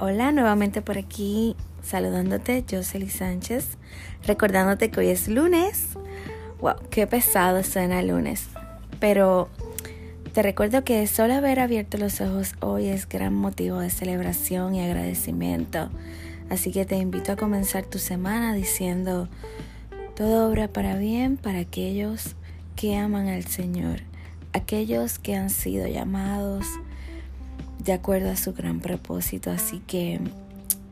Hola, nuevamente por aquí saludándote, Jocelyn Sánchez, recordándote que hoy es lunes. Wow, qué pesado suena lunes. Pero te recuerdo que solo haber abierto los ojos hoy es gran motivo de celebración y agradecimiento. Así que te invito a comenzar tu semana diciendo, todo obra para bien para aquellos que aman al Señor, aquellos que han sido llamados de acuerdo a su gran propósito. Así que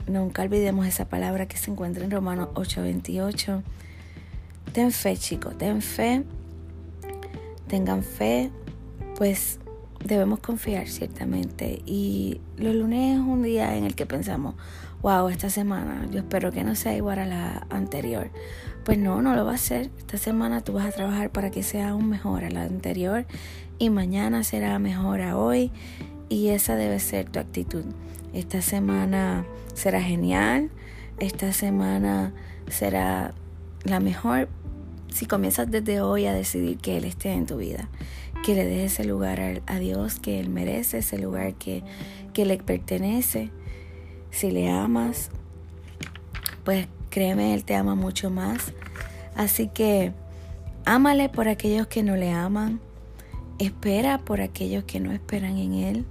nunca olvidemos esa palabra que se encuentra en Romanos 8:28. Ten fe, chicos, ten fe. Tengan fe, pues debemos confiar ciertamente. Y los lunes es un día en el que pensamos, wow, esta semana yo espero que no sea igual a la anterior. Pues no, no lo va a ser. Esta semana tú vas a trabajar para que sea aún mejor a la anterior y mañana será mejor a hoy y esa debe ser tu actitud. Esta semana será genial, esta semana será la mejor si comienzas desde hoy a decidir que Él esté en tu vida, que le des ese lugar a, Dios que Él merece, ese lugar que, que le pertenece. Si le amas, pues créeme, Él te ama mucho más. Así que ámale por aquellos que no le aman, espera por aquellos que no esperan en Él.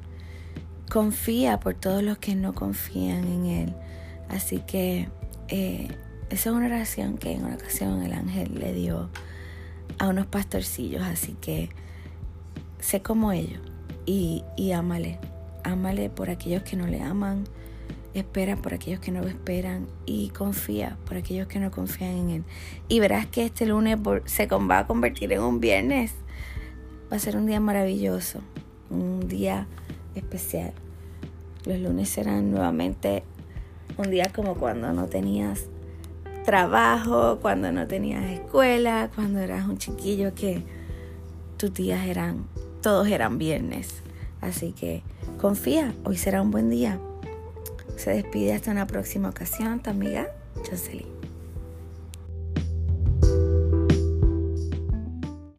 Confía por todos los que no confían en Él. Así que eh, esa es una oración que en una ocasión el ángel le dio a unos pastorcillos. Así que sé como ellos y, y ámale. Ámale por aquellos que no le aman. Espera por aquellos que no lo esperan y confía por aquellos que no confían en Él. Y verás que este lunes se va a convertir en un viernes. Va a ser un día maravilloso, un día especial. Los lunes serán nuevamente un día como cuando no tenías trabajo, cuando no tenías escuela, cuando eras un chiquillo que tus días eran, todos eran viernes. Así que confía, hoy será un buen día. Se despide hasta una próxima ocasión, tu amiga Jocelyn.